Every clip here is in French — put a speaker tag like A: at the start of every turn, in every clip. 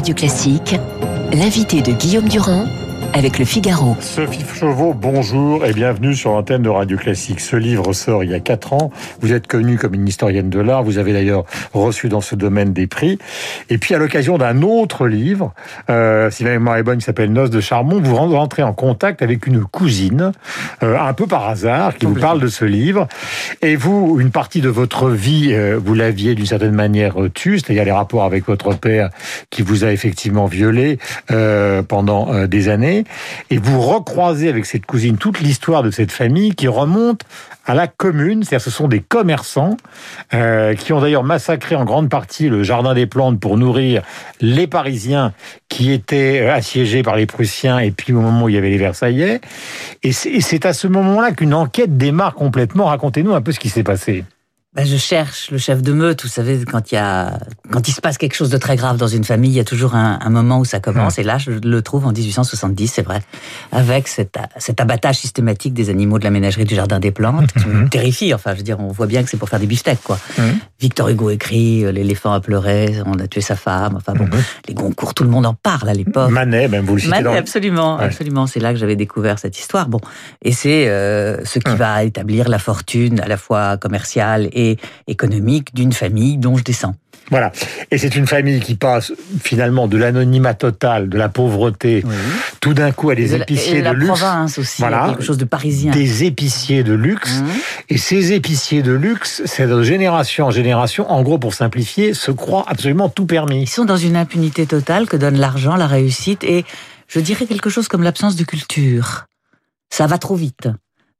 A: Radio Classique, l'invité de Guillaume Durand avec le Figaro.
B: Sophie Chauveau, bonjour et bienvenue sur l'antenne de Radio Classique. Ce livre sort il y a quatre ans. Vous êtes connue comme une historienne de l'art. Vous avez d'ailleurs reçu dans ce domaine des prix. Et puis à l'occasion d'un autre livre, euh, si ma mémoire est bonne, qui s'appelle Noces de Charmont, vous rentrez en contact avec une cousine, euh, un peu par hasard, qui vous parle de ce livre. Et vous, une partie de votre vie, euh, vous l'aviez d'une certaine manière euh, tue, c'est-à-dire les rapports avec votre père qui vous a effectivement violé euh, pendant euh, des années et vous recroisez avec cette cousine toute l'histoire de cette famille qui remonte à la commune, c'est-à-dire ce sont des commerçants euh, qui ont d'ailleurs massacré en grande partie le jardin des plantes pour nourrir les Parisiens qui étaient euh, assiégés par les Prussiens et puis au moment où il y avait les Versaillais. Et c'est à ce moment-là qu'une enquête démarre complètement. Racontez-nous un peu ce qui s'est passé.
C: Ben, je cherche le chef de meute. Vous savez, quand il y a, quand il se passe quelque chose de très grave dans une famille, il y a toujours un, un moment où ça commence. Et là, je le trouve en 1870, c'est vrai, avec cet, cet, abattage systématique des animaux de la ménagerie du jardin des plantes, qui me terrifie. Enfin, je veux dire, on voit bien que c'est pour faire des beefsteaks, quoi. Victor Hugo écrit euh, L'éléphant a pleuré, on a tué sa femme. Enfin bon, les Goncourt, tout le monde en parle à l'époque.
B: Manet, même vous le citez
C: Manet,
B: dans...
C: absolument, ouais. absolument. C'est là que j'avais découvert cette histoire. Bon, et c'est euh, ce qui va établir la fortune à la fois commerciale et économique d'une famille dont je descends.
B: Voilà. Et c'est une famille qui passe finalement de l'anonymat total, de la pauvreté, oui. tout d'un coup à des
C: et
B: épiciers
C: de,
B: de luxe.
C: province aussi, voilà. quelque chose de parisien.
B: Des épiciers de luxe.
C: Mmh.
B: Et ces épiciers de luxe, c'est de génération en génération, en gros pour simplifier, se croient absolument tout permis.
C: Ils sont dans une impunité totale que donne l'argent, la réussite et je dirais quelque chose comme l'absence de culture. Ça va trop vite.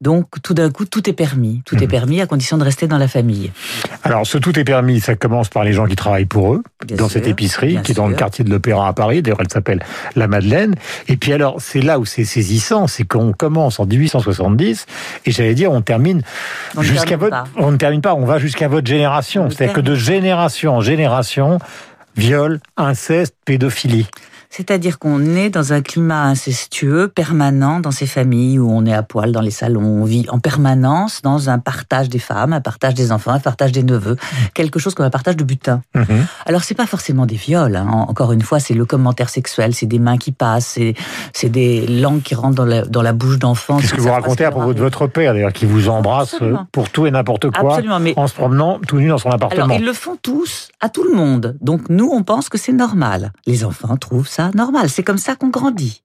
C: Donc tout d'un coup, tout est permis. Tout mmh. est permis à condition de rester dans la famille.
B: Alors ce tout est permis, ça commence par les gens qui travaillent pour eux,
C: bien
B: dans
C: sûr,
B: cette épicerie qui est
C: sûr.
B: dans le quartier de l'Opéra à Paris. D'ailleurs, elle s'appelle La Madeleine. Et puis alors, c'est là où c'est saisissant, c'est qu'on commence en 1870 et j'allais dire, on termine jusqu'à votre...
C: Pas.
B: On ne termine pas, on va jusqu'à votre génération. C'est-à-dire que de génération en génération, viol, inceste, pédophilie.
C: C'est-à-dire qu'on est dans un climat incestueux permanent dans ces familles où on est à poil dans les salons, on vit en permanence dans un partage des femmes, un partage des enfants, un partage des neveux, quelque chose comme un partage de butin.
B: Mmh.
C: Alors c'est pas forcément des viols, hein. encore une fois, c'est le commentaire sexuel, c'est des mains qui passent, c'est des langues qui rentrent dans la, dans la bouche d'enfants.
B: C'est ce que vous racontez à propos de votre père, d'ailleurs, qui vous embrasse
C: Absolument.
B: pour tout et n'importe quoi,
C: Absolument, mais...
B: en se promenant tout nu dans son appartement.
C: Alors ils le font tous, à tout le monde. Donc nous, on pense que c'est normal. Les enfants trouvent ça normal. C'est comme ça qu'on grandit.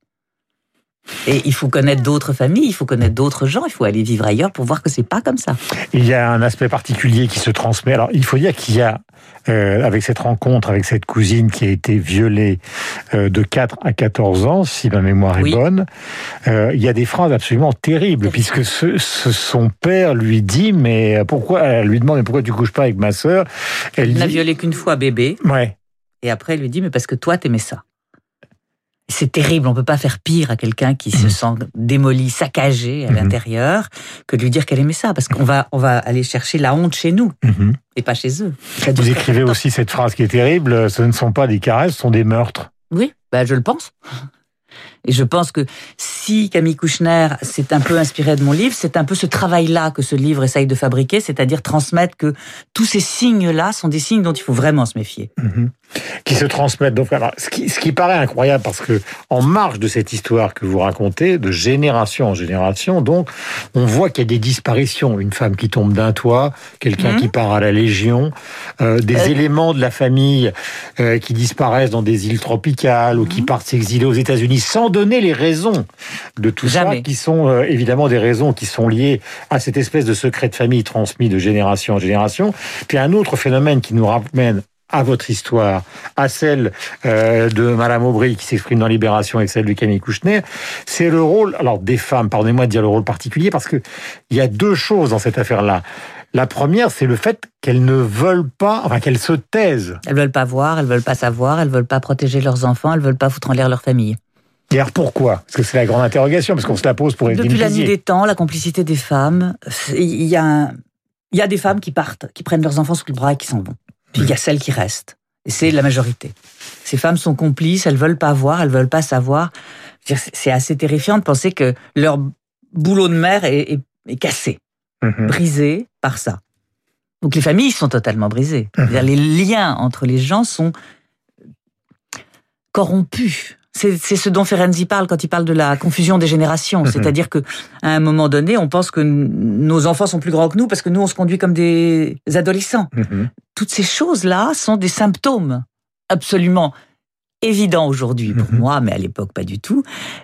C: Et il faut connaître d'autres familles, il faut connaître d'autres gens, il faut aller vivre ailleurs pour voir que c'est pas comme ça.
B: Il y a un aspect particulier qui se transmet. Alors, il faut dire qu'il y a, euh, avec cette rencontre, avec cette cousine qui a été violée euh, de 4 à 14 ans, si ma mémoire est bonne, euh, il y a des phrases absolument terribles, puisque ce, ce- son père lui dit, mais pourquoi, elle lui demande, mais pourquoi tu couches pas avec ma sœur? Elle
C: Il n'a
B: dit,
C: violé qu'une fois bébé,
B: ouais.
C: et après il lui dit, mais parce que toi t'aimais ça. C'est terrible, on peut pas faire pire à quelqu'un qui se sent démoli, saccagé à
B: Mhm.
C: l'intérieur, que de lui dire qu'elle aimait ça, parce qu'on va, on va aller chercher la honte chez nous,
B: Mhm.
C: et pas chez eux. Ça
B: Vous écrivez aussi cette phrase qui est terrible, ce ne sont pas des caresses, ce sont des meurtres.
C: Oui, bah je le pense. Et je pense que si Camille Kouchner s'est un peu inspiré de mon livre, c'est un peu ce travail-là que ce livre essaye de fabriquer, c'est-à-dire transmettre que tous ces signes-là sont des signes dont il faut vraiment se méfier.
B: Mhm. qui se transmettent. Donc, alors, ce, qui, ce qui paraît incroyable, parce que en marge de cette histoire que vous racontez, de génération en génération, donc, on voit qu'il y a des disparitions. Une femme qui tombe d'un toit, quelqu'un
C: Mhm.
B: qui part à la Légion, euh, des
C: Euh.
B: éléments de la famille euh, qui disparaissent dans des îles tropicales ou qui
C: Mhm.
B: partent s'exiler aux États-Unis, sans donner les raisons de tout ça, qui sont euh, évidemment des raisons qui sont liées à cette espèce de secret de famille transmis de génération en génération. Puis un autre phénomène qui nous ramène à votre histoire, à celle euh, de Madame Aubry qui s'exprime dans Libération et celle de Camille Kouchner, c'est le rôle, alors des femmes, pardonnez-moi de dire le rôle particulier, parce que il y a deux choses dans cette affaire-là. La première, c'est le fait qu'elles ne veulent pas, enfin qu'elles se taisent.
C: Elles veulent pas voir, elles veulent pas savoir, elles veulent pas protéger leurs enfants, elles veulent pas foutre en l'air leur famille.
B: Et alors pourquoi? Parce que c'est la grande interrogation, parce qu'on se la pose pour
C: Depuis la nuit
B: Evelyne
C: des temps, la complicité des femmes, il y a, un- il y a des femmes qui partent, qui prennent leurs enfants sous le bras et qui s'en vont. Puis il y a celles qui restent. Et c'est la majorité. Ces femmes sont complices, elles veulent pas voir, elles veulent pas savoir. C'est assez terrifiant de penser que leur boulot de mère est, est- est cassé,
B: Mhm.
C: brisé par ça. Donc les familles sont totalement brisées. C'est-à-dire, Les liens entre les gens sont corrompu. C'est ce dont Ferenczi parle quand il parle de la confusion des générations. Mhm. C'est-à-dire que à un moment donné, on pense que nos enfants sont plus grands que nous parce que nous, on se conduit comme des adolescents. Mhm. Toutes ces choses-là sont des symptômes absolument évident aujourd'hui pour mhm. moi, mais à l'époque pas du tout,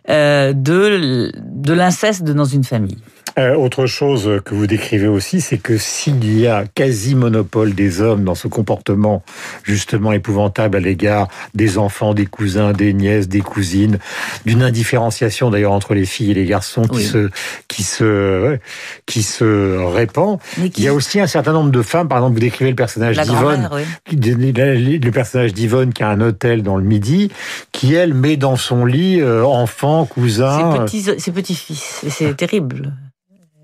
C: euh, de, de l'inceste dans une famille.
B: Euh, autre chose que vous décrivez aussi, c'est que s'il y a quasi monopole des hommes dans ce comportement justement épouvantable à l'égard des enfants, des cousins, des nièces, des cousines, d'une indifférenciation d'ailleurs entre les filles et les garçons qui se qui se qui se répand. Il y a aussi un certain nombre de femmes, par exemple, vous décrivez le personnage d'Yvonne, le personnage d'Yvonne qui a un hôtel dans le Midi, qui elle met dans son lit euh, enfants, cousins,
C: ses petits fils. C'est terrible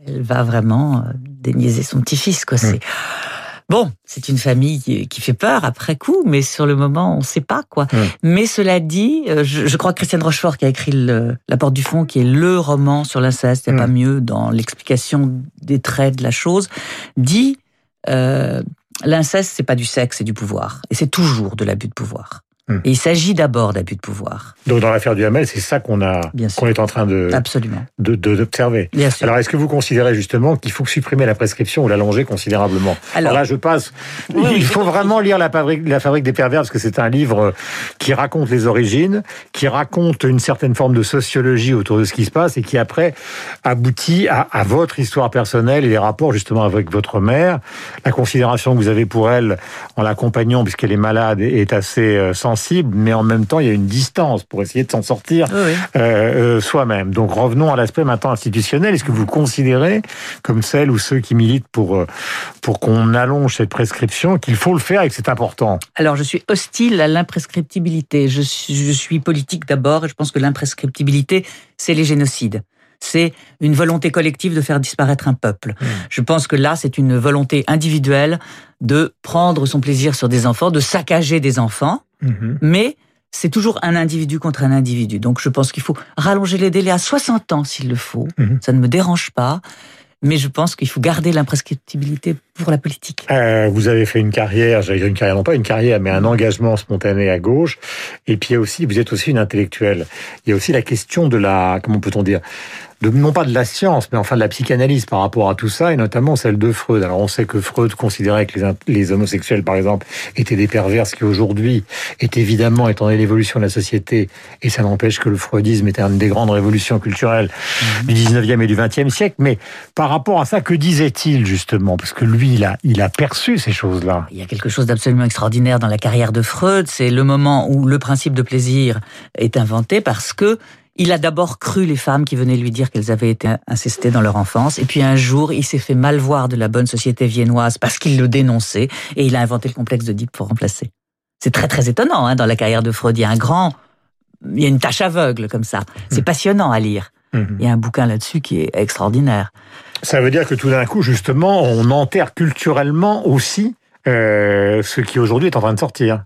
C: elle va vraiment euh, déniaiser son petit-fils. Quoi. C'est... Bon, c'est une famille qui fait peur après coup, mais sur le moment, on ne sait pas quoi. Mais cela dit, euh, je, crois que Christiane Rochefort qui a écrit La Porte du Fond, qui est le roman sur l'inceste, il n'y a pas mieux dans l'explication des traits de la chose, dit euh, l'inceste, c'est pas du sexe, c'est du pouvoir, et c'est toujours de l'abus de pouvoir. Hmm. Et il s'agit d'abord d'abus de pouvoir.
B: Donc dans l'affaire du Hamel, c'est ça qu'on a, qu'on est en train de,
C: absolument,
B: de, d'observer. Alors est-ce que vous considérez justement qu'il faut supprimer la prescription ou l'allonger considérablement? Alors, là, je passe. il faut vraiment lire la fabrique, la fabrique des pervers parce que c'est un livre qui raconte les origines, qui raconte une certaine forme de sociologie autour de ce qui se passe et qui après aboutit à, à votre histoire personnelle et les rapports justement avec votre mère, la considération que vous avez pour elle en l'accompagnant puisqu'elle est malade est assez euh, sensible mais en même temps, il y a une distance pour essayer de s'en sortir euh, euh, soi-même. Donc revenons à l'aspect maintenant institutionnel. Est-ce que vous considérez, comme celle ou ceux qui militent pour, euh, pour qu'on allonge cette prescription, qu'il faut le faire et que c'est important?
C: Alors, je suis hostile à l'imprescriptibilité. Je, je suis politique d'abord et je pense que l'imprescriptibilité, c'est les génocides c'est une volonté collective de faire disparaître un peuple. Hmm. Je pense que là, c'est une volonté individuelle de prendre son plaisir sur des enfants, de saccager des enfants, Mhm. Mais c'est toujours un individu contre un individu. Donc je pense qu'il faut rallonger les délais à 60 ans s'il le faut. Mhm. Ça ne me dérange pas. Mais je pense qu'il faut garder l'imprescriptibilité pour la politique.
B: Euh, vous avez fait une carrière, j'allais dire une carrière, non pas une carrière, mais un engagement spontané à gauche. Et puis il y a aussi, vous êtes aussi une intellectuelle. Il y a aussi la question de la, comment peut-on dire, de, non pas de la science, mais enfin de la psychanalyse par rapport à tout ça, et notamment celle de Freud. Alors on sait que Freud considérait que les, les homosexuels, par exemple, étaient des pervers, ce qui aujourd'hui est évidemment, étant donné l'évolution de la société, et ça n'empêche que le freudisme était une des grandes révolutions culturelles mhm. du 19e et du 20e siècle. Mais par rapport à ça, que disait-il justement? Parce que lui, il a, il a perçu ces choses-là.
C: Il y a quelque chose d'absolument extraordinaire dans la carrière de Freud. C'est le moment où le principe de plaisir est inventé parce que il a d'abord cru les femmes qui venaient lui dire qu'elles avaient été incestées dans leur enfance, et puis un jour, il s'est fait mal voir de la bonne société viennoise parce qu'il le dénonçait, et il a inventé le complexe d'Oedipe pour remplacer. C'est très très étonnant hein, dans la carrière de Freud. Il y a un grand, il y a une tâche aveugle comme ça. C'est mmh. passionnant à lire. Mmh. Il y a un bouquin là-dessus qui est extraordinaire.
B: Ça veut dire que tout d'un coup, justement, on enterre culturellement aussi euh, ce qui aujourd'hui est en train de sortir.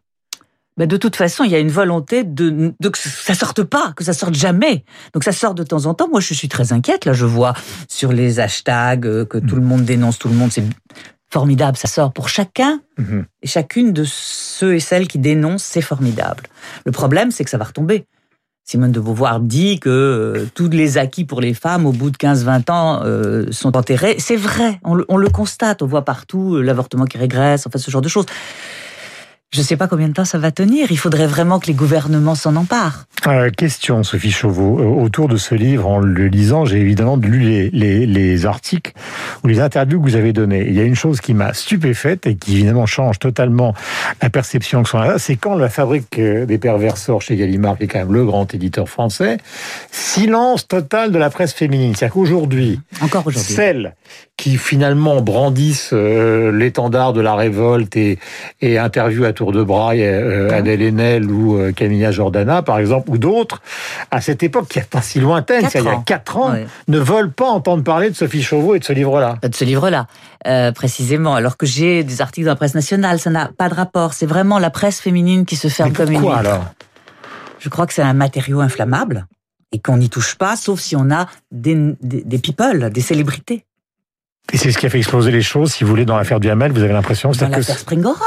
C: Ben de toute façon, il y a une volonté de, de que ça sorte pas, que ça sorte jamais. Donc ça sort de temps en temps. Moi, je suis très inquiète. Là, je vois sur les hashtags euh, que tout le monde dénonce tout le monde. C'est formidable. Ça sort pour chacun mhm. et chacune de ceux et celles qui dénoncent. C'est formidable. Le problème, c'est que ça va retomber. Simone de Beauvoir dit que euh, tous les acquis pour les femmes au bout de 15-20 ans euh, sont enterrés. C'est vrai, on le, on le, constate, on voit partout l'avortement qui régresse, enfin ce genre de choses. Je ne sais pas combien de temps ça va tenir. Il faudrait vraiment que les gouvernements s'en emparent.
B: Euh, question, Sophie Chauveau. Euh, autour de ce livre, en le lisant, j'ai évidemment lu les, les, les, articles ou les interviews que vous avez données. Il y a une chose qui m'a stupéfaite et qui évidemment change totalement la perception que sont là, c'est quand la fabrique euh, des pervers sort chez Gallimard, qui est quand même le grand éditeur français, silence total de la presse féminine. C'est-à-dire qu'aujourd'hui,
C: encore aujourd'hui,
B: celles qui finalement brandissent l'étendard de la révolte et, et interviewent à tour de bras euh, Adèle Haenel ou euh, Camilla Jordana, par exemple, ou d'autres, à cette époque qui n'est pas si lointaine, il y a quatre ans, ne veulent pas entendre parler de Sophie Chauveau et de ce livre-là.
C: De ce livre-là, euh, précisément. Alors que j'ai des articles dans la presse nationale, ça n'a pas de rapport. C'est vraiment la presse féminine qui se ferme comme une
B: Pourquoi alors?
C: Je crois que c'est un matériau inflammable et qu'on n'y touche pas, sauf si on a des, des, people, des célébrités.
B: Et c'est ce qui a fait exploser les choses, si vous voulez, dans l'affaire du Hamel, vous avez l'impression
C: Dans l'affaire Springora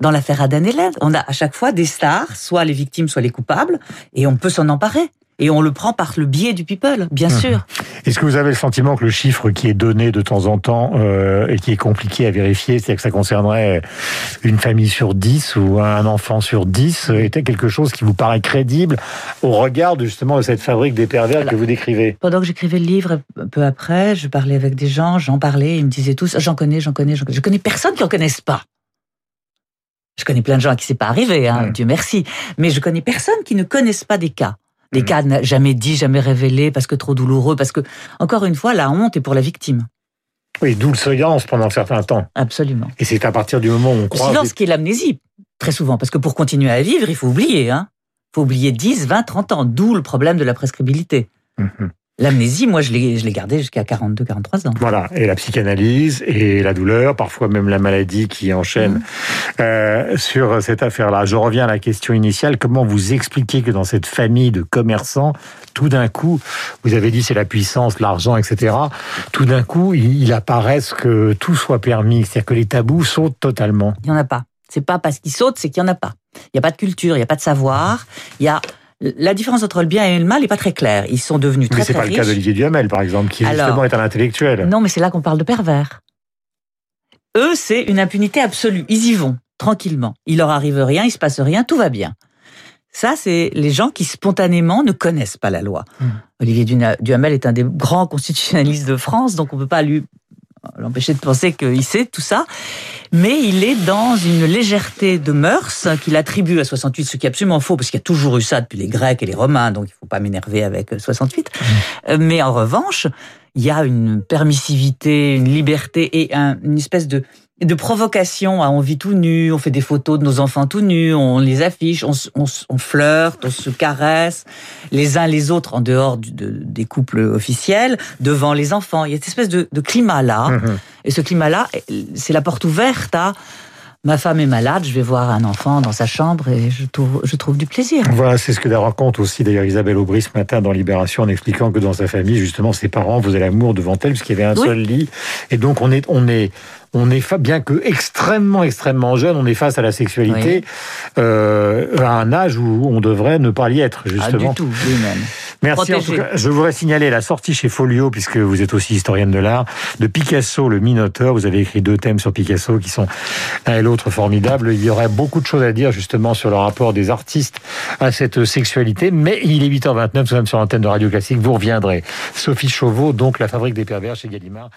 C: dans l'affaire Adan. On a à chaque fois des stars, soit les victimes, soit les coupables, et on peut s'en emparer. Et on le prend par le biais du people, bien
B: Mhm.
C: sûr.
B: Est-ce que vous avez le sentiment que le chiffre qui est donné de temps en temps euh, et qui est compliqué à vérifier, c'est-à-dire que ça concernerait une famille sur 10 ou un enfant sur 10, euh, était quelque chose qui vous paraît crédible au regard de, justement de cette fabrique des pervers que vous décrivez?
C: Pendant que j'écrivais le livre, peu après, je parlais avec des gens, j'en parlais, ils me disaient tous, j'en connais, j'en connais, j'en connais. Je connais personne qui en connaisse pas. Je connais plein de gens à qui c'est pas arrivé, hein,
B: Ouais.
C: Dieu merci. Mais je connais personne qui ne connaisse pas des cas. Des
B: Mm.
C: cas jamais dits, jamais révélés, parce que trop douloureux, parce que, encore une fois, la honte est pour la victime.
B: Oui, d'où le silence pendant un certain temps.
C: Absolument.
B: Et c'est à partir du moment où on
C: Le
B: croit...
C: silence qui est l'amnésie, très souvent, parce que pour continuer à vivre, il faut oublier, hein. Il faut oublier 10, 20, 30 ans, d'où le problème de la prescribilité.
B: Mhm.
C: L'amnésie, moi, je l'ai gardée jusqu'à 42, 43 ans.
B: Voilà, et la psychanalyse et la douleur, parfois même la maladie qui enchaîne
C: Mhm.
B: euh, sur cette affaire-là. Je reviens à la question initiale. Comment vous expliquez que dans cette famille de commerçants, tout d'un coup, vous avez dit c'est la puissance, l'argent, etc. Tout d'un coup, il, apparaisse que tout soit permis, c'est-à-dire que les tabous sautent totalement?
C: Il n'y en a pas. C'est pas parce qu'il saute, c'est qu'il n'y en a pas. Il n'y a pas de culture, il n'y a pas de savoir. Il y a la différence entre le bien et le mal n'est pas très claire. Ils sont devenus très
B: Mais c'est
C: très
B: pas le
C: riches.
B: cas d'Olivier Duhamel, par exemple, qui
C: Alors,
B: justement est un intellectuel.
C: Non, mais c'est là qu'on parle de pervers. Eux, c'est une impunité absolue. Ils y vont tranquillement. Il leur arrive rien, il se passe rien, tout va bien. Ça, c'est les gens qui spontanément ne connaissent pas la loi.
B: Hmm.
C: Olivier Duhamel est un des grands constitutionnalistes de France, donc on peut pas lui l'empêcher de penser qu'il sait tout ça. Mais il est dans une légèreté de mœurs qu'il attribue à 68, ce qui est absolument faux, parce qu'il y a toujours eu ça depuis les Grecs et les Romains, donc il faut pas m'énerver avec 68. Euh, Mais en revanche, il y a une permissivité, une liberté et un- une espèce de, de provocation. à On vit tout nu, on fait des photos de nos enfants tout nus, on les affiche, on, on, on flirte, on se caresse les uns les autres en dehors du- de- des couples officiels, devant les enfants. Il y a cette espèce de, de climat-là.
B: Mhm.
C: Et ce climat-là, c'est la porte ouverte à ma femme est malade, je vais voir un enfant dans sa chambre et je trouve, je trouve du plaisir.
B: Voilà, c'est ce que raconte aussi d'ailleurs Isabelle Aubry ce matin dans Libération en expliquant que dans sa famille, justement, ses parents faisaient l'amour devant elle puisqu'il y avait un
C: Oui.
B: seul lit. Et donc on est, on est, on est bien que extrêmement, extrêmement jeune, on est face à la sexualité euh, à un âge où on devrait ne pas y être
C: Ah,
B: justement.
C: du tout, lui-même.
B: Merci. En tout cas, je voudrais signaler la sortie chez Folio, puisque vous êtes aussi historienne de l'art, de Picasso, le Minotaure. Vous avez écrit deux thèmes sur Picasso qui sont l'un et l'autre formidables. Il y aurait beaucoup de choses à dire justement sur le rapport des artistes à cette sexualité, mais il est 8h29, nous sommes sur l'antenne de Radio Classique. Vous reviendrez. Sophie Chauveau, donc La Fabrique des pervers chez Gallimard.